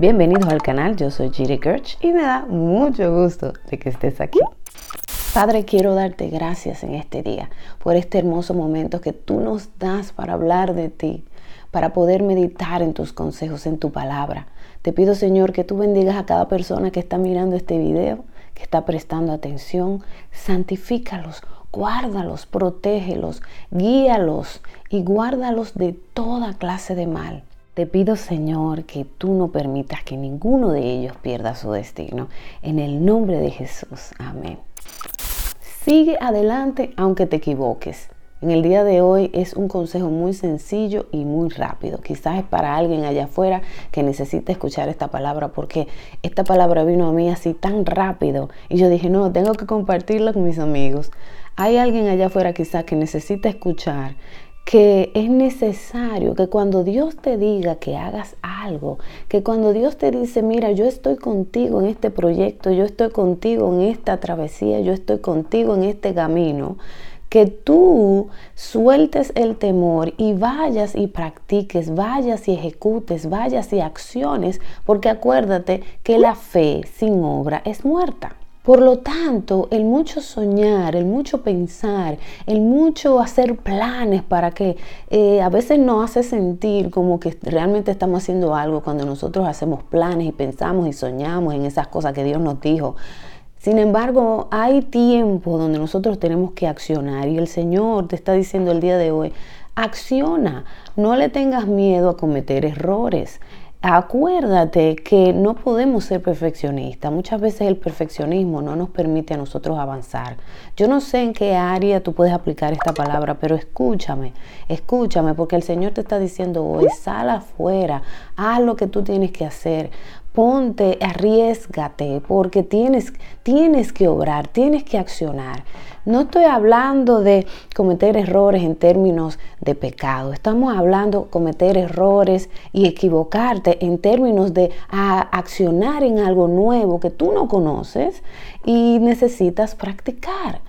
Bienvenidos al canal, yo soy Jiri Kirch y me da mucho gusto de que estés aquí. Padre, quiero darte gracias en este día por este hermoso momento que tú nos das para hablar de ti, para poder meditar en tus consejos, en tu palabra. Te pido, Señor, que tú bendigas a cada persona que está mirando este video, que está prestando atención. Santifícalos, guárdalos, protégelos, guíalos y guárdalos de toda clase de mal. Te pido, Señor, que tú no permitas que ninguno de ellos pierda su destino. En el nombre de Jesús. Amén. Sigue adelante aunque te equivoques. En el día de hoy es un consejo muy sencillo y muy rápido. Quizás es para alguien allá afuera que necesita escuchar esta palabra porque esta palabra vino a mí así tan rápido y yo dije, no, tengo que compartirla con mis amigos. Hay alguien allá afuera quizás que necesita escuchar que es necesario que cuando Dios te diga que hagas algo, que cuando Dios te dice, mira, yo estoy contigo en este proyecto, yo estoy contigo en esta travesía, yo estoy contigo en este camino, que tú sueltes el temor y vayas y practiques, vayas y ejecutes, vayas y acciones, porque acuérdate que la fe sin obra es muerta. Por lo tanto, el mucho soñar, el mucho pensar, el mucho hacer planes para que eh, a veces nos hace sentir como que realmente estamos haciendo algo cuando nosotros hacemos planes y pensamos y soñamos en esas cosas que Dios nos dijo. Sin embargo, hay tiempo donde nosotros tenemos que accionar y el Señor te está diciendo el día de hoy, acciona, no le tengas miedo a cometer errores. Acuérdate que no podemos ser perfeccionistas. Muchas veces el perfeccionismo no nos permite a nosotros avanzar. Yo no sé en qué área tú puedes aplicar esta palabra, pero escúchame, escúchame, porque el Señor te está diciendo hoy, sal afuera, haz lo que tú tienes que hacer ponte, arriesgate, porque tienes, tienes que obrar, tienes que accionar. No estoy hablando de cometer errores en términos de pecado, estamos hablando de cometer errores y equivocarte en términos de accionar en algo nuevo que tú no conoces y necesitas practicar.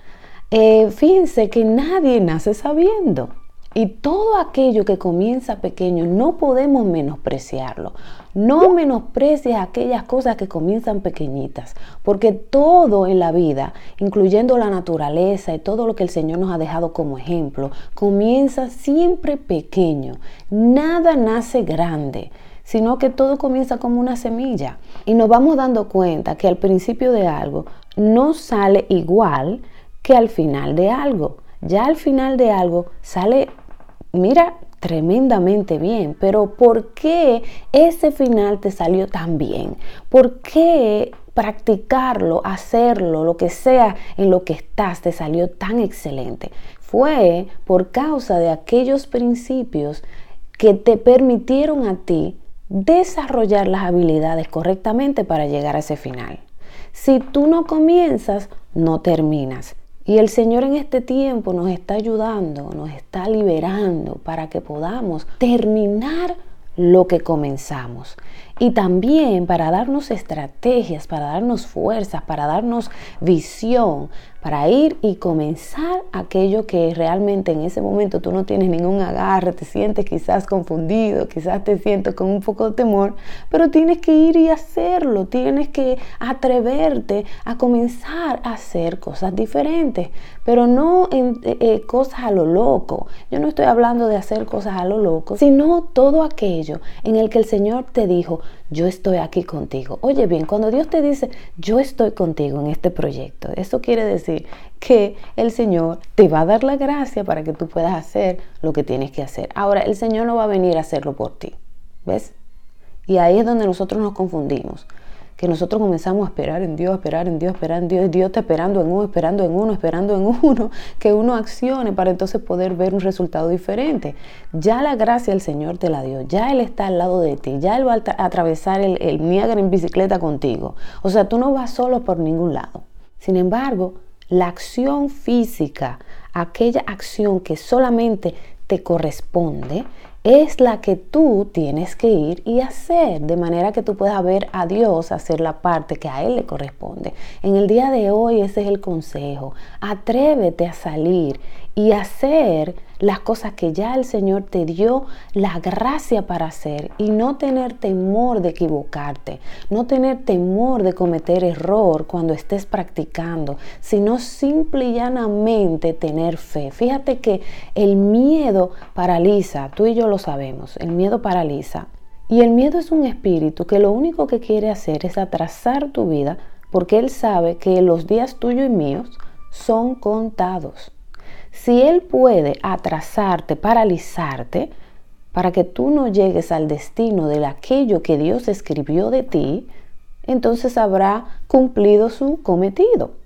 Eh, fíjense que nadie nace sabiendo. Y todo aquello que comienza pequeño no podemos menospreciarlo. No menosprecies aquellas cosas que comienzan pequeñitas, porque todo en la vida, incluyendo la naturaleza y todo lo que el Señor nos ha dejado como ejemplo, comienza siempre pequeño. Nada nace grande sino que todo comienza como una semilla. Y nos vamos dando cuenta que al principio de algo no sale igual que al final de algo. Ya al final de algo sale mira, tremendamente bien, pero ¿por qué ese final te salió tan bien? ¿Por qué practicarlo, hacerlo, lo que sea en lo que estás, te salió tan excelente? Fue por causa de aquellos principios que te permitieron a ti desarrollar las habilidades correctamente para llegar a ese final. Si tú no comienzas, no terminas. Y el Señor en este tiempo nos está ayudando, nos está liberando para que podamos terminar lo que comenzamos. Y también para darnos estrategias, para darnos fuerzas, para darnos visión, para ir y comenzar aquello que realmente en ese momento tú no tienes ningún agarre, te sientes quizás confundido, quizás te sientes con un poco de temor, pero tienes que ir y hacerlo, tienes que atreverte a comenzar a hacer cosas diferentes, pero no eh, eh, cosas a lo loco. Yo no estoy hablando de hacer cosas a lo loco, sino todo aquello en el que el Señor te dijo, yo estoy aquí contigo. Oye bien, cuando Dios te dice, yo estoy contigo en este proyecto, eso quiere decir que el Señor te va a dar la gracia para que tú puedas hacer lo que tienes que hacer. Ahora, el Señor no va a venir a hacerlo por ti. ¿Ves? Y ahí es donde nosotros nos confundimos que nosotros comenzamos a esperar en Dios, esperar en Dios, esperar en Dios, Dios está esperando en uno, esperando en uno, esperando en uno, que uno accione para entonces poder ver un resultado diferente. Ya la gracia del Señor te la dio, ya Él está al lado de ti, ya Él va a atravesar el, el Niágara en bicicleta contigo. O sea, tú no vas solo por ningún lado. Sin embargo, la acción física, aquella acción que solamente te corresponde, es la que tú tienes que ir y hacer, de manera que tú puedas ver a Dios hacer la parte que a Él le corresponde. En el día de hoy ese es el consejo. Atrévete a salir y hacer las cosas que ya el Señor te dio la gracia para hacer y no tener temor de equivocarte, no tener temor de cometer error cuando estés practicando, sino simple y llanamente tener fe. Fíjate que el miedo paraliza, tú y yo lo sabemos, el miedo paraliza. Y el miedo es un espíritu que lo único que quiere hacer es atrasar tu vida porque él sabe que los días tuyos y míos son contados. Si Él puede atrasarte, paralizarte, para que tú no llegues al destino de aquello que Dios escribió de ti, entonces habrá cumplido su cometido.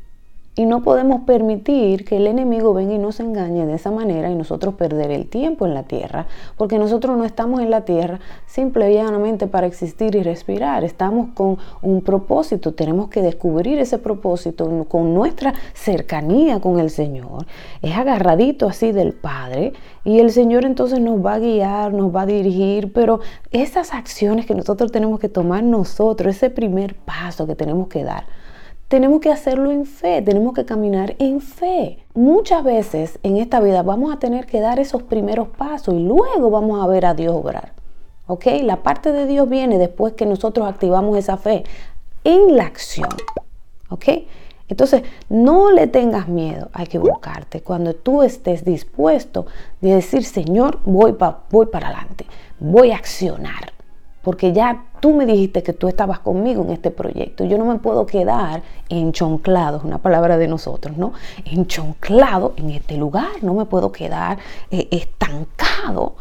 Y no podemos permitir que el enemigo venga y nos engañe de esa manera y nosotros perder el tiempo en la tierra, porque nosotros no estamos en la tierra simple y llanamente para existir y respirar, estamos con un propósito, tenemos que descubrir ese propósito con nuestra cercanía con el Señor, es agarradito así del Padre y el Señor entonces nos va a guiar, nos va a dirigir, pero esas acciones que nosotros tenemos que tomar nosotros, ese primer paso que tenemos que dar, tenemos que hacerlo en fe, tenemos que caminar en fe. Muchas veces en esta vida vamos a tener que dar esos primeros pasos y luego vamos a ver a Dios obrar. ¿Ok? La parte de Dios viene después que nosotros activamos esa fe en la acción. ¿Ok? Entonces, no le tengas miedo a equivocarte cuando tú estés dispuesto de decir, Señor, voy, voy para adelante, voy a accionar porque ya tú me dijiste que tú estabas conmigo en este proyecto. Yo no me puedo quedar enchonclado, es una palabra de nosotros, ¿no? Enchonclado en este lugar, no me puedo quedar eh, estancado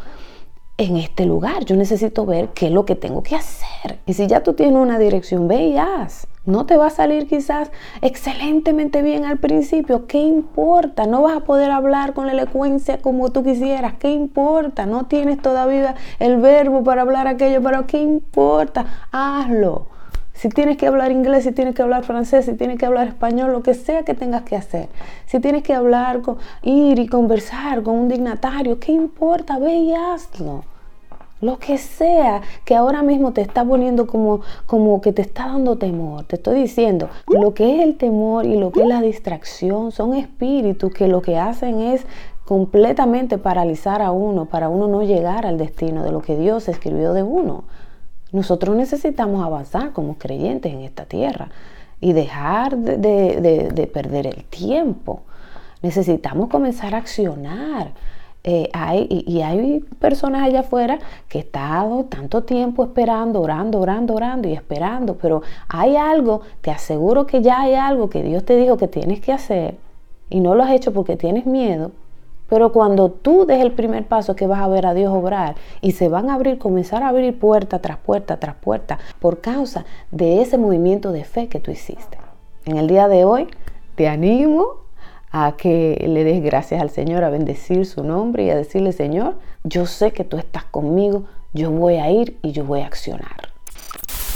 en este lugar. Yo necesito ver qué es lo que tengo que hacer. Y si ya tú tienes una dirección, ve y haz. No te va a salir quizás excelentemente bien al principio. ¿Qué importa? No vas a poder hablar con la elocuencia como tú quisieras. ¿Qué importa? No tienes todavía el verbo para hablar aquello, pero ¿qué importa? Hazlo. Si tienes que hablar inglés, si tienes que hablar francés, si tienes que hablar español, lo que sea que tengas que hacer. Si tienes que hablar, con, ir y conversar con un dignatario, ¿qué importa? Ve y hazlo. Lo que sea que ahora mismo te está poniendo como, como que te está dando temor. Te estoy diciendo, lo que es el temor y lo que es la distracción son espíritus que lo que hacen es completamente paralizar a uno para uno no llegar al destino de lo que Dios escribió de uno. Nosotros necesitamos avanzar como creyentes en esta tierra y dejar de, perder el tiempo. Necesitamos comenzar a accionar. Eh, hay, y, hay personas allá afuera que han estado tanto tiempo esperando, orando, orando, orando y esperando, pero hay algo, te aseguro que ya hay algo que Dios te dijo que tienes que hacer y no lo has hecho porque tienes miedo pero cuando tú des el primer paso que vas a ver a Dios obrar y se van a abrir, comenzar a abrir puerta tras puerta tras puerta por causa de ese movimiento de fe que tú hiciste. En el día de hoy te animo a que le des gracias al Señor, a bendecir su nombre y a decirle, Señor, yo sé que tú estás conmigo, yo voy a ir y yo voy a accionar.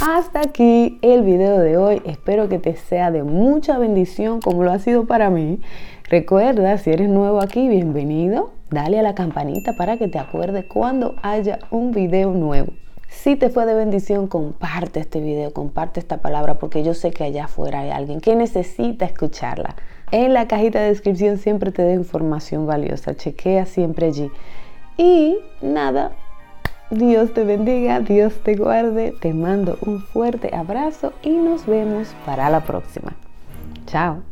Hasta aquí el video de hoy. Espero que te sea de mucha bendición como lo ha sido para mí. Recuerda, si eres nuevo aquí, bienvenido. Dale a la campanita para que te acuerdes cuando haya un video nuevo. Si te fue de bendición, comparte este video, comparte esta palabra, porque yo sé que allá afuera hay alguien que necesita escucharla. En la cajita de descripción siempre te da información valiosa. Chequea siempre allí. Y nada, Dios te bendiga, Dios te guarde, te mando un fuerte abrazo y nos vemos para la próxima. Chao.